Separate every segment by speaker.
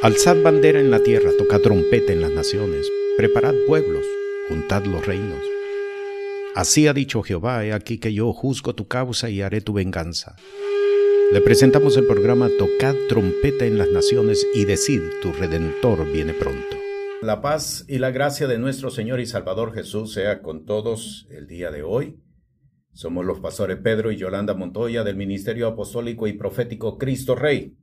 Speaker 1: Alzad bandera en la tierra, tocad trompeta en las naciones, preparad pueblos, juntad los reinos. Así ha dicho Jehová, he aquí que yo juzgo tu causa y haré tu venganza. Le presentamos el programa Tocad trompeta en las naciones y decid, tu redentor viene pronto. La paz y la gracia de nuestro Señor y Salvador Jesús sea con todos el día de hoy. Somos los pastores Pedro y Yolanda Montoya del Ministerio Apostólico y Profético Cristo Rey.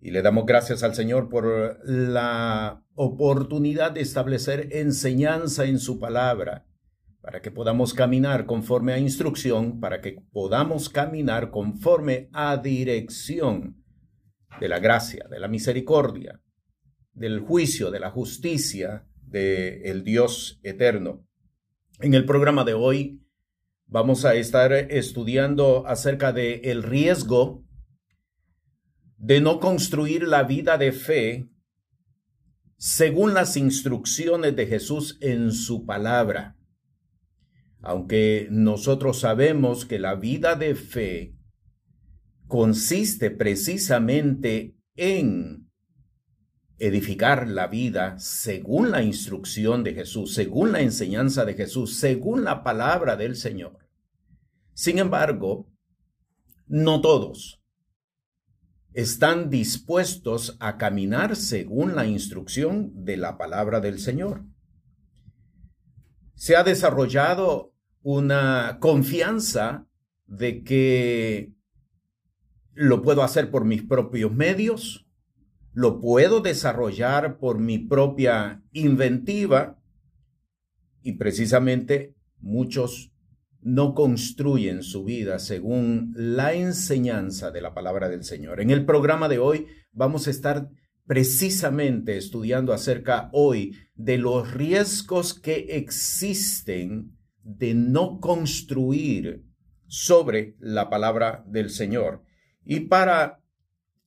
Speaker 1: Y le damos gracias al Señor por la oportunidad de establecer enseñanza en su palabra, para que podamos caminar conforme a instrucción, para que podamos caminar conforme a dirección de la gracia, de la misericordia, del juicio, de la justicia del el Dios eterno. En el programa de hoy vamos a estar estudiando acerca del el riesgo de no construir la vida de fe según las instrucciones de Jesús en su palabra. Aunque nosotros sabemos que la vida de fe consiste precisamente en edificar la vida según la instrucción de Jesús, según la enseñanza de Jesús, según la palabra del Señor. Sin embargo, no todos, están dispuestos a caminar según la instrucción de la palabra del Señor. Se ha desarrollado una confianza de que lo puedo hacer por mis propios medios, lo puedo desarrollar por mi propia inventiva y precisamente muchos no construyen su vida según la enseñanza de la palabra del Señor. En el programa de hoy vamos a estar precisamente estudiando acerca hoy de los riesgos que existen de no construir sobre la palabra del Señor. Y para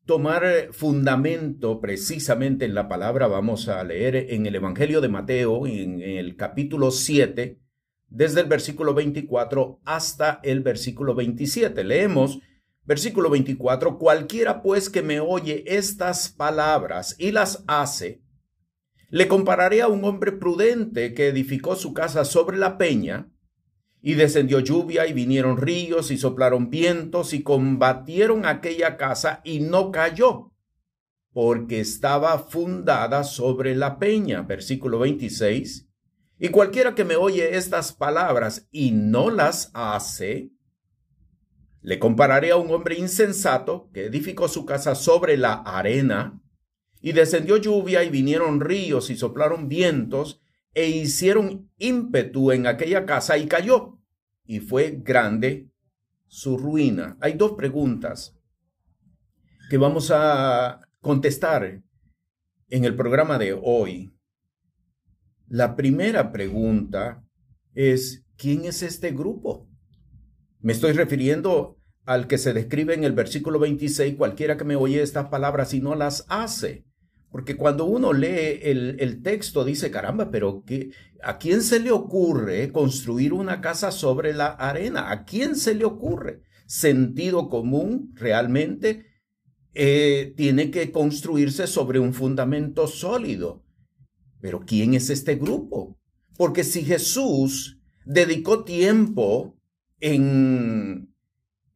Speaker 1: tomar fundamento precisamente en la palabra, vamos a leer en el Evangelio de Mateo, en el capítulo 7, desde el versículo 24 hasta el versículo 27. Leemos versículo 24, cualquiera pues que me oye estas palabras y las hace, le compararé a un hombre prudente que edificó su casa sobre la peña, y descendió lluvia y vinieron ríos y soplaron vientos y combatieron aquella casa y no cayó, porque estaba fundada sobre la peña. Versículo 26. Y cualquiera que me oye estas palabras y no las hace, le compararé a un hombre insensato que edificó su casa sobre la arena, y descendió lluvia y vinieron ríos y soplaron vientos, e hicieron ímpetu en aquella casa y cayó, y fue grande su ruina. Hay dos preguntas que vamos a contestar en el programa de hoy. La primera pregunta es, ¿quién es este grupo? Me estoy refiriendo al que se describe en el versículo 26, cualquiera que me oye estas palabras y no las hace. Porque cuando uno lee el, texto dice, caramba, pero ¿qué, ¿a quién se le ocurre construir una casa sobre la arena? ¿A quién se le ocurre? Sentido común realmente eh, tiene que construirse sobre un fundamento sólido. Pero ¿quién es este grupo? Porque si Jesús dedicó tiempo en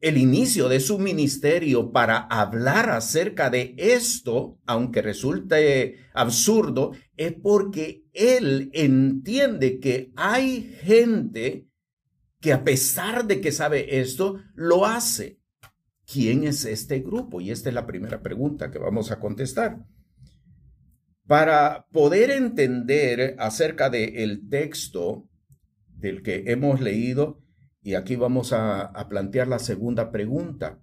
Speaker 1: el inicio de su ministerio para hablar acerca de esto, aunque resulte absurdo, es porque él entiende que hay gente que a pesar de que sabe esto, lo hace. ¿Quién es este grupo? Y esta es la primera pregunta que vamos a contestar. Para poder entender acerca del el texto del que hemos leído, y aquí vamos a, a plantear la segunda pregunta.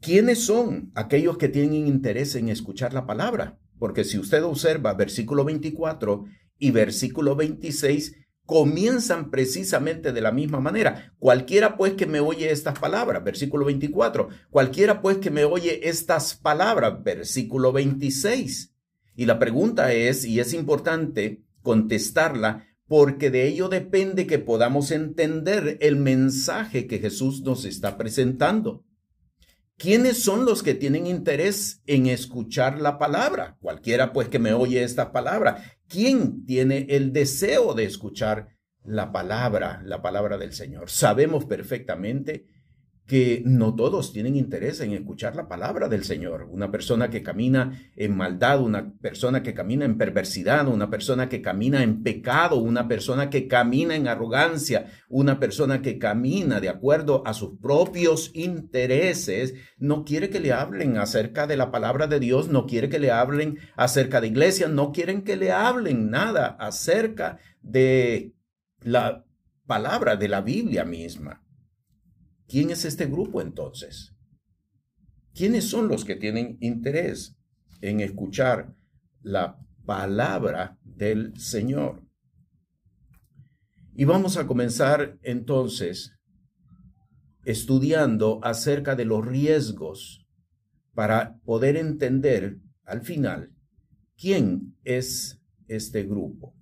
Speaker 1: ¿Quiénes son aquellos que tienen interés en escuchar la palabra? Porque si usted observa versículo 24 y versículo 26, comienzan precisamente de la misma manera. Cualquiera pues que me oye estas palabras, versículo 24. Cualquiera pues que me oye estas palabras, versículo 26. Y la pregunta es, y es importante contestarla, porque de ello depende que podamos entender el mensaje que Jesús nos está presentando. ¿Quiénes son los que tienen interés en escuchar la palabra? Cualquiera pues que me oye esta palabra. ¿Quién tiene el deseo de escuchar la palabra, la palabra del Señor? Sabemos perfectamente que no todos tienen interés en escuchar la palabra del Señor. Una persona que camina en maldad, una persona que camina en perversidad, una persona que camina en pecado, una persona que camina en arrogancia, una persona que camina de acuerdo a sus propios intereses, no quiere que le hablen acerca de la palabra de Dios, no quiere que le hablen acerca de iglesia, no quieren que le hablen nada acerca de la palabra de la Biblia misma. ¿Quién es este grupo entonces? ¿Quiénes son los que tienen interés en escuchar la palabra del Señor? Y vamos a comenzar entonces estudiando acerca de los riesgos para poder entender al final quién es este grupo.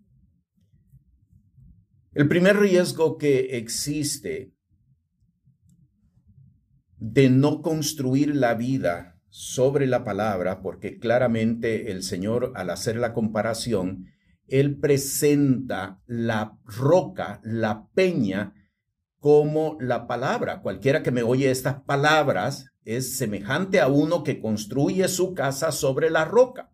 Speaker 1: El primer riesgo que existe de no construir la vida sobre la palabra, porque claramente el Señor al hacer la comparación, Él presenta la roca, la peña, como la palabra. Cualquiera que me oye estas palabras es semejante a uno que construye su casa sobre la roca.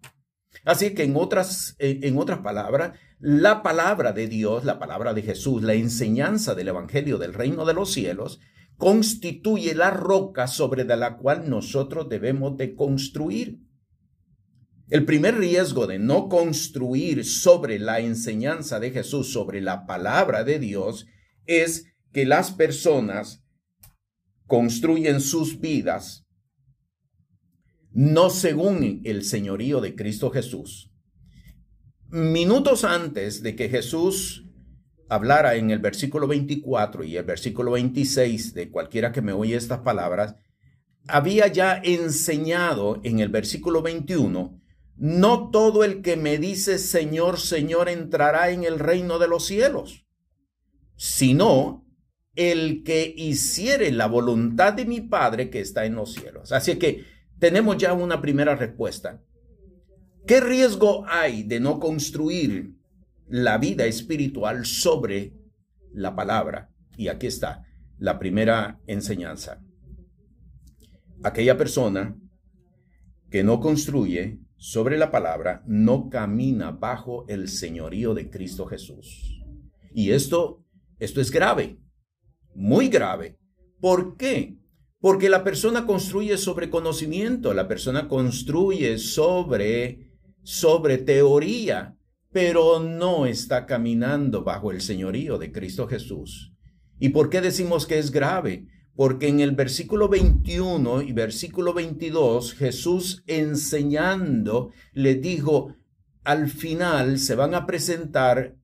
Speaker 1: Así que en otras, en otras palabras, la palabra de Dios, la palabra de Jesús, la enseñanza del Evangelio del reino de los cielos, constituye la roca sobre la cual nosotros debemos de construir. El primer riesgo de no construir sobre la enseñanza de Jesús, sobre la palabra de Dios, es que las personas construyen sus vidas no según el señorío de Cristo Jesús. Minutos antes de que Jesús hablara en el versículo 24 y el versículo 26 de cualquiera que me oye estas palabras, había ya enseñado en el versículo 21, no todo el que me dice Señor, Señor entrará en el reino de los cielos, sino el que hiciere la voluntad de mi Padre que está en los cielos. Así que tenemos ya una primera respuesta. ¿Qué riesgo hay de no construir la vida espiritual sobre la palabra. Y aquí está la primera enseñanza. Aquella persona que no construye sobre la palabra no camina bajo el señorío de Cristo Jesús. Y esto, esto es grave, muy grave. ¿Por qué? Porque la persona construye sobre conocimiento, la persona construye sobre, sobre teoría, pero no está caminando bajo el señorío de Cristo Jesús. ¿Y por qué decimos que es grave? Porque en el versículo 21 y versículo 22 Jesús enseñando le dijo, al final se van a presentar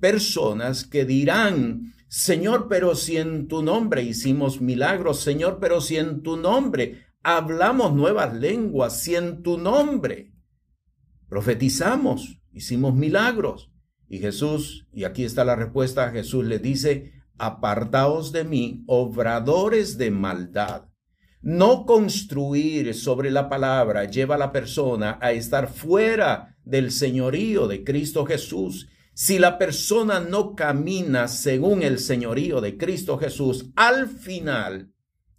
Speaker 1: personas que dirán, Señor, pero si en tu nombre hicimos milagros, Señor, pero si en tu nombre hablamos nuevas lenguas, si en tu nombre profetizamos, hicimos milagros. Y Jesús, y aquí está la respuesta, Jesús le dice, apartaos de mí, obradores de maldad. No construir sobre la palabra lleva a la persona a estar fuera del señorío de Cristo Jesús. Si la persona no camina según el señorío de Cristo Jesús, al final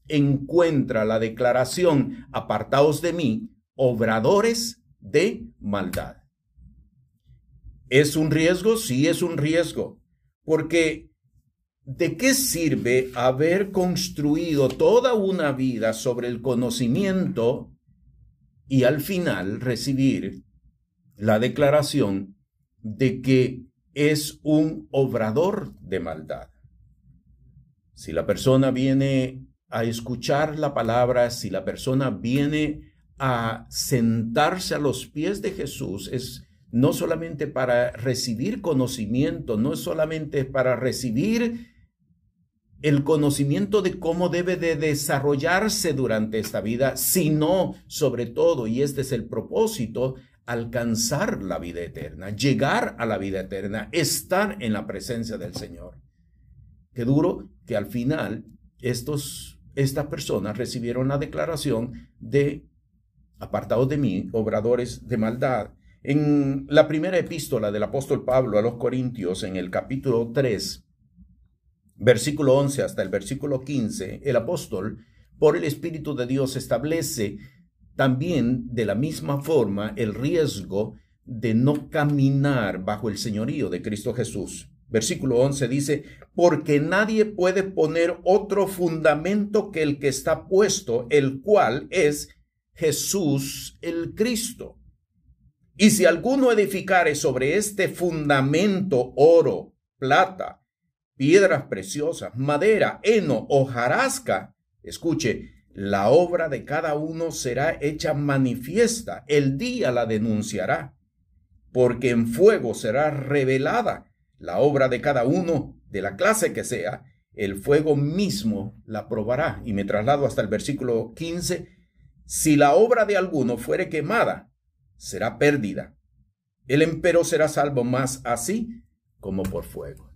Speaker 1: encuentra la declaración, apartaos de mí, obradores de maldad. ¿Es un riesgo? Sí, es un riesgo. Porque ¿de qué sirve haber construido toda una vida sobre el conocimiento y al final recibir la declaración de que es un obrador de maldad? Si la persona viene a escuchar la palabra, si la persona viene a sentarse a los pies de Jesús, es no solamente para recibir conocimiento, no solamente para recibir el conocimiento de cómo debe de desarrollarse durante esta vida, sino sobre todo, y este es el propósito, alcanzar la vida eterna, llegar a la vida eterna, estar en la presencia del Señor. Qué duro que al final estos estas personas recibieron la declaración de apartados de mí, obradores de maldad. En la primera epístola del apóstol Pablo a los Corintios, en el capítulo 3, versículo 11 hasta el versículo 15, el apóstol, por el Espíritu de Dios, establece también de la misma forma el riesgo de no caminar bajo el señorío de Cristo Jesús. Versículo 11 dice, porque nadie puede poner otro fundamento que el que está puesto, el cual es Jesús el Cristo. Y si alguno edificare sobre este fundamento oro, plata, piedras preciosas, madera, heno o jarasca, escuche, la obra de cada uno será hecha manifiesta, el día la denunciará, porque en fuego será revelada la obra de cada uno, de la clase que sea, el fuego mismo la probará. Y me traslado hasta el versículo 15, si la obra de alguno fuere quemada, será pérdida. El empero será salvo más así como por fuego.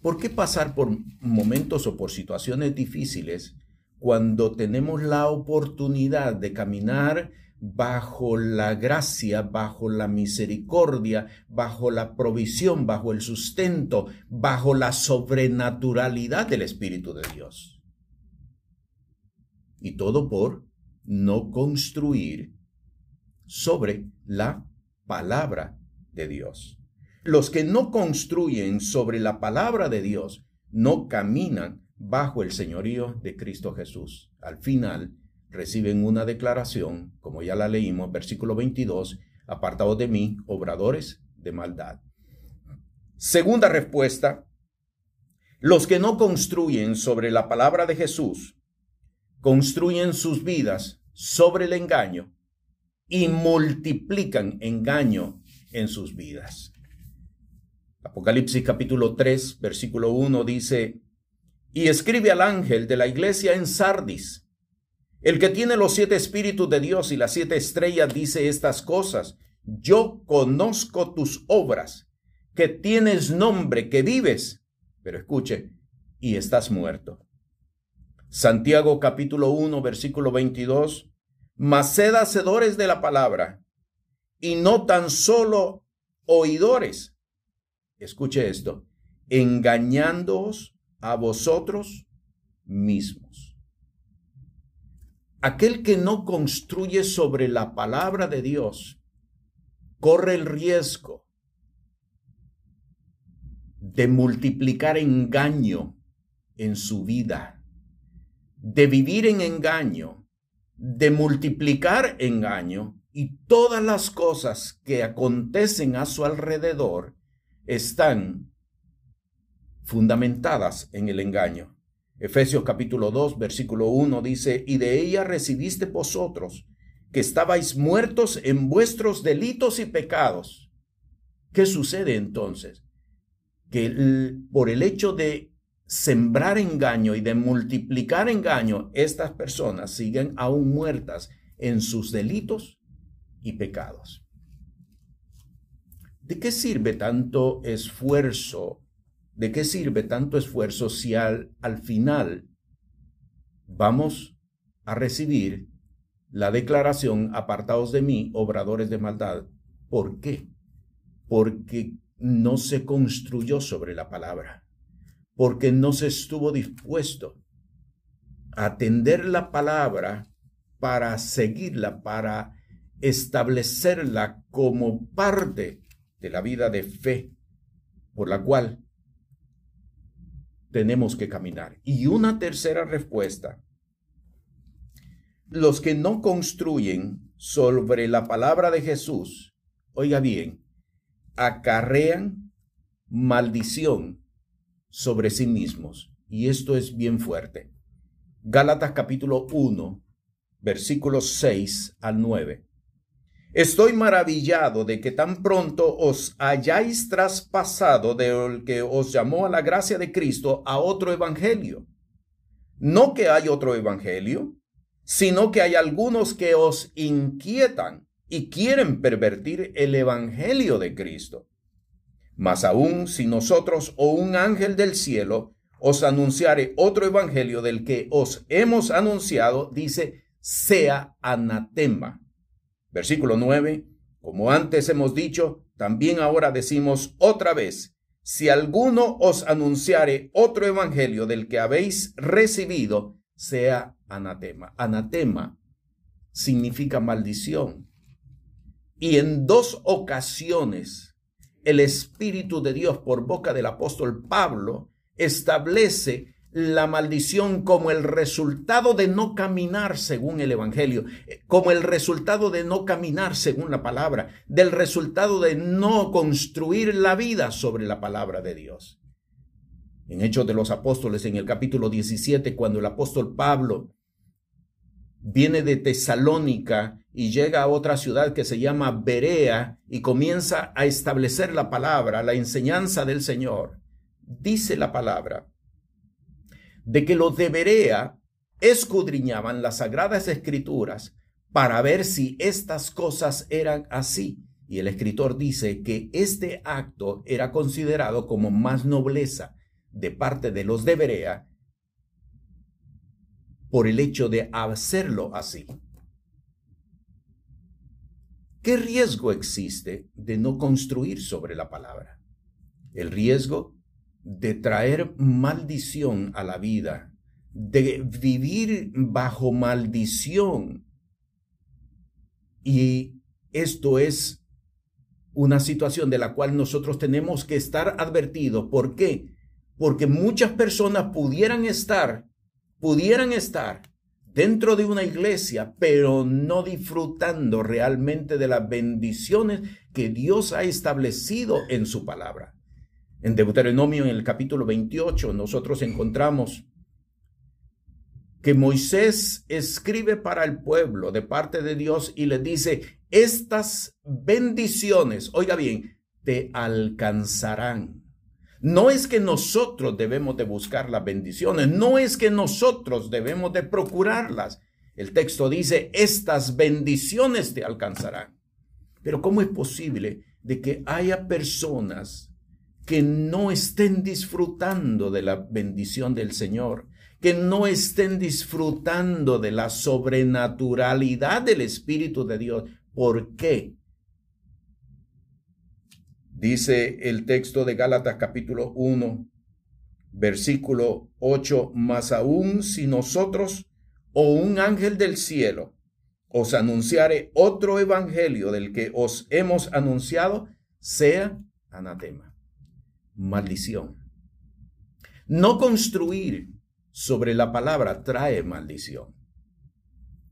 Speaker 1: ¿Por qué pasar por momentos o por situaciones difíciles cuando tenemos la oportunidad de caminar bajo la gracia, bajo la misericordia, bajo la provisión, bajo el sustento, bajo la sobrenaturalidad del Espíritu de Dios? Y todo por no construir sobre la palabra de Dios. Los que no construyen sobre la palabra de Dios no caminan bajo el señorío de Cristo Jesús. Al final reciben una declaración, como ya la leímos, versículo 22, apartados de mí, obradores de maldad. Segunda respuesta, los que no construyen sobre la palabra de Jesús, construyen sus vidas sobre el engaño y multiplican engaño en sus vidas. Apocalipsis capítulo 3, versículo 1 dice, y escribe al ángel de la iglesia en Sardis, el que tiene los siete espíritus de Dios y las siete estrellas dice estas cosas, yo conozco tus obras, que tienes nombre, que vives, pero escuche, y estás muerto. Santiago capítulo 1, versículo 22, mas sed hacedores de la palabra, y no tan solo oidores. Escuche esto, engañándoos a vosotros mismos. Aquel que no construye sobre la palabra de Dios corre el riesgo de multiplicar engaño en su vida, de vivir en engaño de multiplicar engaño y todas las cosas que acontecen a su alrededor están fundamentadas en el engaño. Efesios capítulo 2, versículo 1 dice, y de ella recibiste vosotros, que estabais muertos en vuestros delitos y pecados. ¿Qué sucede entonces? Que por el hecho de sembrar engaño y de multiplicar engaño, estas personas siguen aún muertas en sus delitos y pecados. ¿De qué sirve tanto esfuerzo? ¿De qué sirve tanto esfuerzo si al, al final vamos a recibir la declaración apartados de mí, obradores de maldad? ¿Por qué? Porque no se construyó sobre la palabra porque no se estuvo dispuesto a atender la palabra para seguirla, para establecerla como parte de la vida de fe por la cual tenemos que caminar. Y una tercera respuesta, los que no construyen sobre la palabra de Jesús, oiga bien, acarrean maldición sobre sí mismos. Y esto es bien fuerte. Gálatas capítulo 1, versículos 6 al 9. Estoy maravillado de que tan pronto os hayáis traspasado del que os llamó a la gracia de Cristo a otro evangelio. No que hay otro evangelio, sino que hay algunos que os inquietan y quieren pervertir el evangelio de Cristo. Mas aún si nosotros o un ángel del cielo os anunciare otro evangelio del que os hemos anunciado, dice, sea anatema. Versículo 9, como antes hemos dicho, también ahora decimos otra vez, si alguno os anunciare otro evangelio del que habéis recibido, sea anatema. Anatema significa maldición. Y en dos ocasiones el Espíritu de Dios por boca del apóstol Pablo establece la maldición como el resultado de no caminar según el Evangelio, como el resultado de no caminar según la palabra, del resultado de no construir la vida sobre la palabra de Dios. En Hechos de los Apóstoles, en el capítulo 17, cuando el apóstol Pablo viene de Tesalónica y llega a otra ciudad que se llama Berea y comienza a establecer la palabra, la enseñanza del Señor, dice la palabra de que los de Berea escudriñaban las sagradas escrituras para ver si estas cosas eran así. Y el escritor dice que este acto era considerado como más nobleza de parte de los de Berea por el hecho de hacerlo así. ¿Qué riesgo existe de no construir sobre la palabra? El riesgo de traer maldición a la vida, de vivir bajo maldición. Y esto es una situación de la cual nosotros tenemos que estar advertidos. ¿Por qué? Porque muchas personas pudieran estar, pudieran estar dentro de una iglesia, pero no disfrutando realmente de las bendiciones que Dios ha establecido en su palabra. En Deuteronomio, en el capítulo 28, nosotros encontramos que Moisés escribe para el pueblo de parte de Dios y le dice, estas bendiciones, oiga bien, te alcanzarán. No es que nosotros debemos de buscar las bendiciones, no es que nosotros debemos de procurarlas. El texto dice, estas bendiciones te alcanzarán. Pero ¿cómo es posible de que haya personas que no estén disfrutando de la bendición del Señor, que no estén disfrutando de la sobrenaturalidad del Espíritu de Dios. ¿Por qué? Dice el texto de Gálatas capítulo 1, versículo 8, más aún si nosotros o un ángel del cielo os anunciare otro evangelio del que os hemos anunciado, sea anatema maldición. No construir sobre la palabra trae maldición.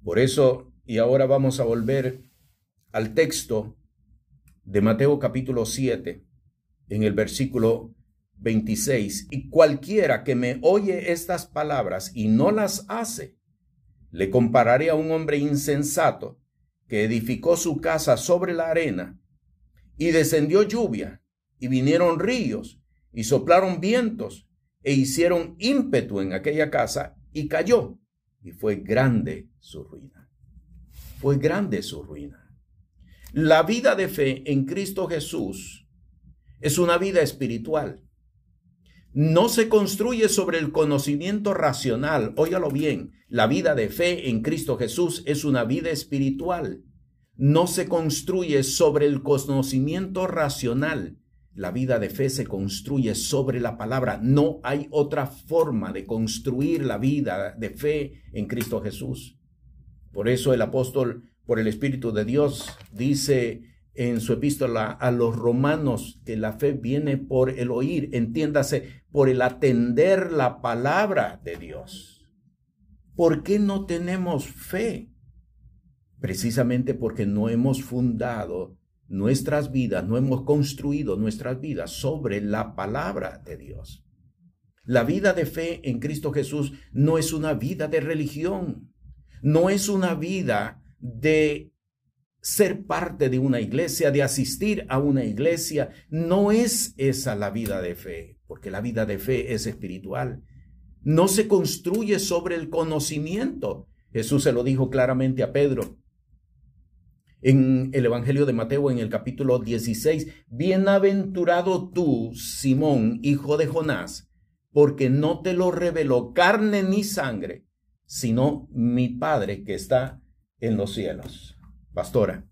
Speaker 1: Por eso, y ahora vamos a volver al texto de Mateo capítulo 7, en el versículo 26, y cualquiera que me oye estas palabras y no las hace, le compararé a un hombre insensato que edificó su casa sobre la arena y descendió lluvia y vinieron ríos y soplaron vientos e hicieron ímpetu en aquella casa y cayó y fue grande su ruina. Fue grande su ruina. La vida de fe en Cristo Jesús es una vida espiritual. No se construye sobre el conocimiento racional. Óigalo bien, la vida de fe en Cristo Jesús es una vida espiritual. No se construye sobre el conocimiento racional. La vida de fe se construye sobre la palabra. No hay otra forma de construir la vida de fe en Cristo Jesús. Por eso el apóstol, por el Espíritu de Dios, dice en su epístola a los romanos que la fe viene por el oír, entiéndase, por el atender la palabra de Dios. ¿Por qué no tenemos fe? Precisamente porque no hemos fundado nuestras vidas, no hemos construido nuestras vidas sobre la palabra de Dios. La vida de fe en Cristo Jesús no es una vida de religión, no es una vida de ser parte de una iglesia, de asistir a una iglesia, no es esa la vida de fe, porque la vida de fe es espiritual. No se construye sobre el conocimiento. Jesús se lo dijo claramente a Pedro en el Evangelio de Mateo, en el capítulo 16, Bienaventurado tú, Simón, hijo de Jonás, porque no te lo reveló carne ni sangre, sino mi Padre que está en los cielos. Pastora.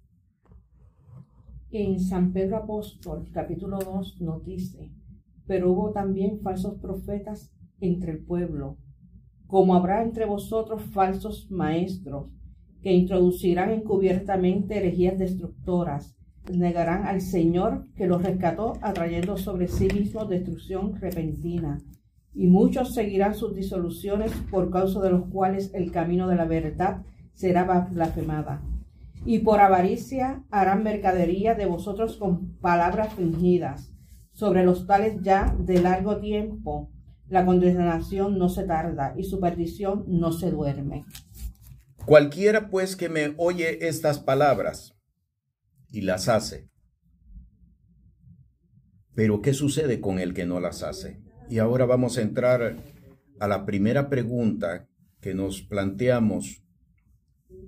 Speaker 2: En San Pedro Apóstol, capítulo 2, nos dice, pero hubo también falsos profetas entre el pueblo, como habrá entre vosotros falsos maestros, que introducirán encubiertamente herejías destructoras, negarán al Señor que los rescató, atrayendo sobre sí mismos destrucción repentina. Y muchos seguirán sus disoluciones, por causa de los cuales el camino de la verdad será blasfemada. Y por avaricia harán mercadería de vosotros con palabras fingidas, sobre los tales ya de largo tiempo la condenación no se tarda y su perdición no se duerme.
Speaker 1: Cualquiera pues que me oye estas palabras y las hace. Pero ¿qué sucede con el que no las hace? Y ahora vamos a entrar a la primera pregunta que nos planteamos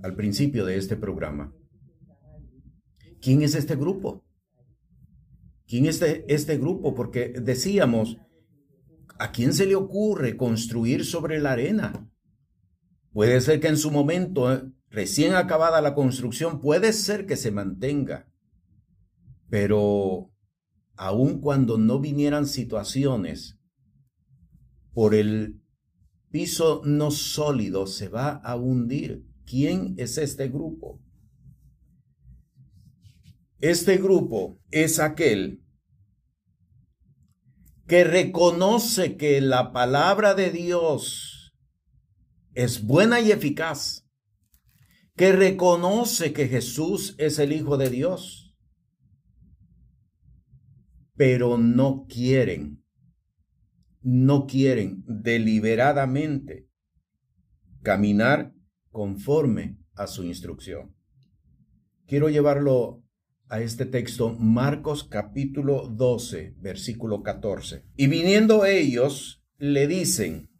Speaker 1: al principio de este programa. ¿Quién es este grupo? ¿Quién es este, este grupo? Porque decíamos, ¿A quién se le ocurre construir sobre la arena? Puede ser que en su momento, eh, recién acabada la construcción, puede ser que se mantenga. Pero aun cuando no vinieran situaciones por el piso no sólido, se va a hundir. ¿Quién es este grupo? Este grupo es aquel que reconoce que la palabra de Dios es buena y eficaz, que reconoce que Jesús es el Hijo de Dios, pero no quieren, no quieren deliberadamente caminar conforme a su instrucción. Quiero llevarlo a este texto Marcos capítulo 12, versículo 14. Y viniendo ellos, le dicen,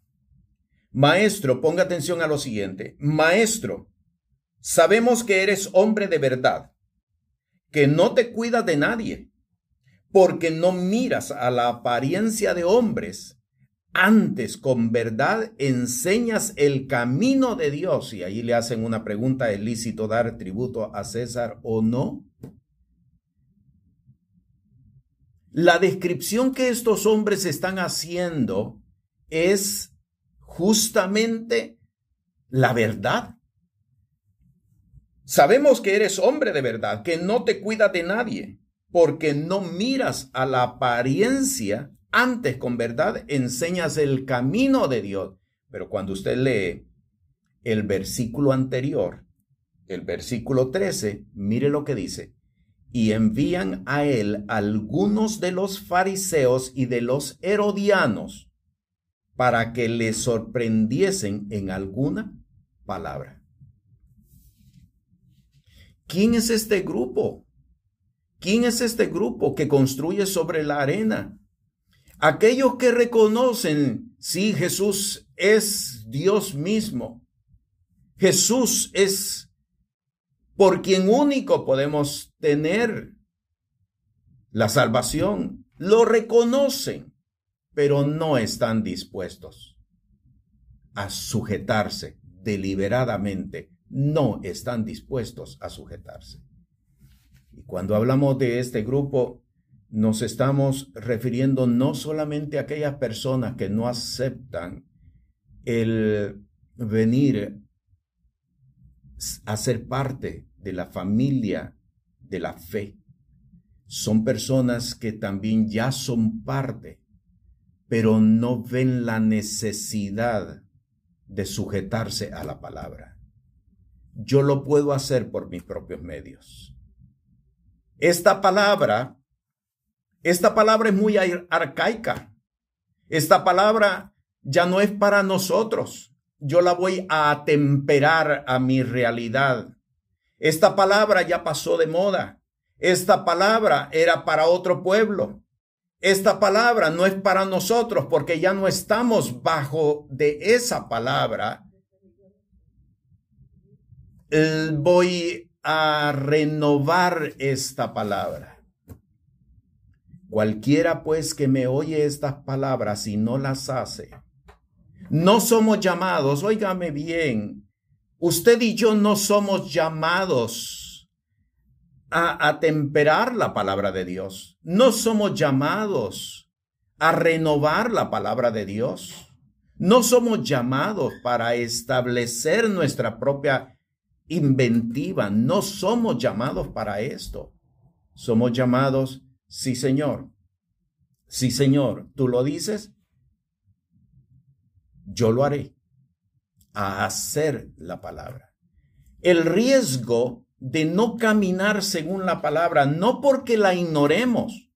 Speaker 1: Maestro, ponga atención a lo siguiente, Maestro, sabemos que eres hombre de verdad, que no te cuidas de nadie, porque no miras a la apariencia de hombres, antes con verdad enseñas el camino de Dios. Y ahí le hacen una pregunta, ¿es lícito dar tributo a César o no? La descripción que estos hombres están haciendo es justamente la verdad. Sabemos que eres hombre de verdad, que no te cuida de nadie, porque no miras a la apariencia, antes con verdad enseñas el camino de Dios. Pero cuando usted lee el versículo anterior, el versículo 13, mire lo que dice y envían a él algunos de los fariseos y de los herodianos para que le sorprendiesen en alguna palabra. ¿Quién es este grupo? ¿Quién es este grupo que construye sobre la arena? Aquellos que reconocen, sí, Jesús es Dios mismo. Jesús es por quien único podemos tener la salvación. Lo reconocen, pero no están dispuestos a sujetarse deliberadamente. No están dispuestos a sujetarse. Y cuando hablamos de este grupo, nos estamos refiriendo no solamente a aquellas personas que no aceptan el venir a ser parte de la familia de la fe. Son personas que también ya son parte, pero no ven la necesidad de sujetarse a la palabra. Yo lo puedo hacer por mis propios medios. Esta palabra, esta palabra es muy arcaica. Esta palabra ya no es para nosotros yo la voy a atemperar a mi realidad. Esta palabra ya pasó de moda. Esta palabra era para otro pueblo. Esta palabra no es para nosotros porque ya no estamos bajo de esa palabra. Voy a renovar esta palabra. Cualquiera pues que me oye estas palabras y no las hace. No somos llamados, óigame bien, usted y yo no somos llamados a atemperar la palabra de Dios. No somos llamados a renovar la palabra de Dios. No somos llamados para establecer nuestra propia inventiva. No somos llamados para esto. Somos llamados Sí, Señor. Sí, Señor. Tú lo dices. Yo lo haré. A hacer la palabra. El riesgo de no caminar según la palabra, no porque la ignoremos,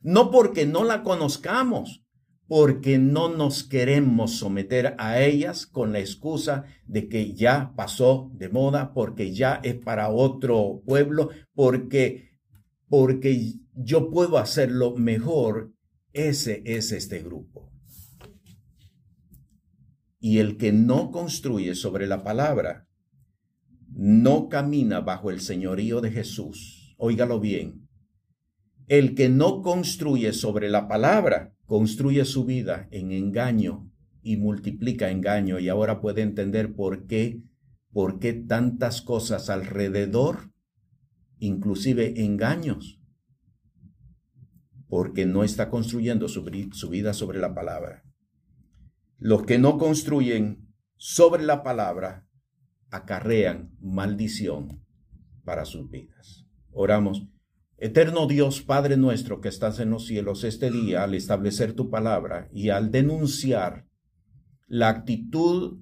Speaker 1: no porque no la conozcamos, porque no nos queremos someter a ellas con la excusa de que ya pasó de moda, porque ya es para otro pueblo, porque porque yo puedo hacerlo mejor, ese es este grupo. Y el que no construye sobre la palabra, no camina bajo el señorío de Jesús. Óigalo bien. El que no construye sobre la palabra, construye su vida en engaño y multiplica engaño. Y ahora puede entender por qué, por qué tantas cosas alrededor inclusive engaños, porque no está construyendo su, vida sobre la palabra. Los que no construyen sobre la palabra acarrean maldición para sus vidas. Oramos. Eterno Dios, Padre nuestro que estás en los cielos, este día al establecer tu palabra y al denunciar la actitud,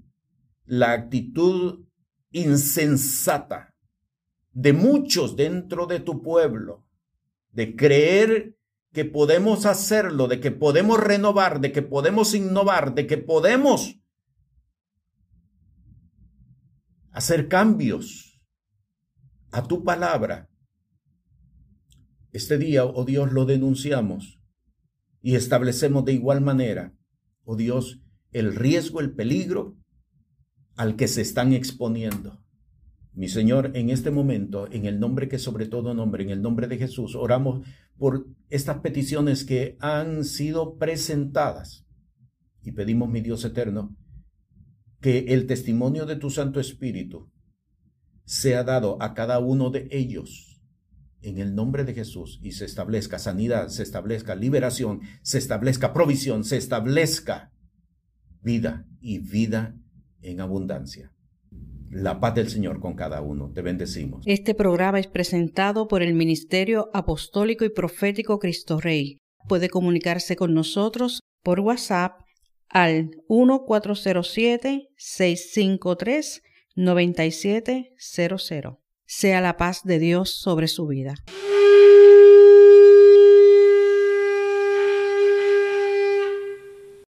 Speaker 1: la actitud insensata de muchos dentro de tu pueblo, de creer que podemos hacerlo, de que podemos renovar, de que podemos innovar, de que podemos hacer cambios a tu palabra. Este día, oh Dios, lo denunciamos y establecemos de igual manera, oh Dios, el riesgo, el peligro al que se están exponiendo. Mi Señor, en este momento, en el nombre que sobre todo nombre, en el nombre de Jesús, oramos por estas peticiones que han sido presentadas. Y pedimos, mi Dios eterno, que el testimonio de tu Santo Espíritu sea dado a cada uno de ellos en el nombre de Jesús y se establezca sanidad, se establezca liberación, se establezca provisión, se establezca vida y vida en abundancia. La paz del Señor con cada uno. Te bendecimos.
Speaker 2: Este programa es presentado por el Ministerio Apostólico y Profético Cristo Rey. Puede comunicarse con nosotros por WhatsApp al 1407-653-9700. Sea la paz de Dios sobre su vida.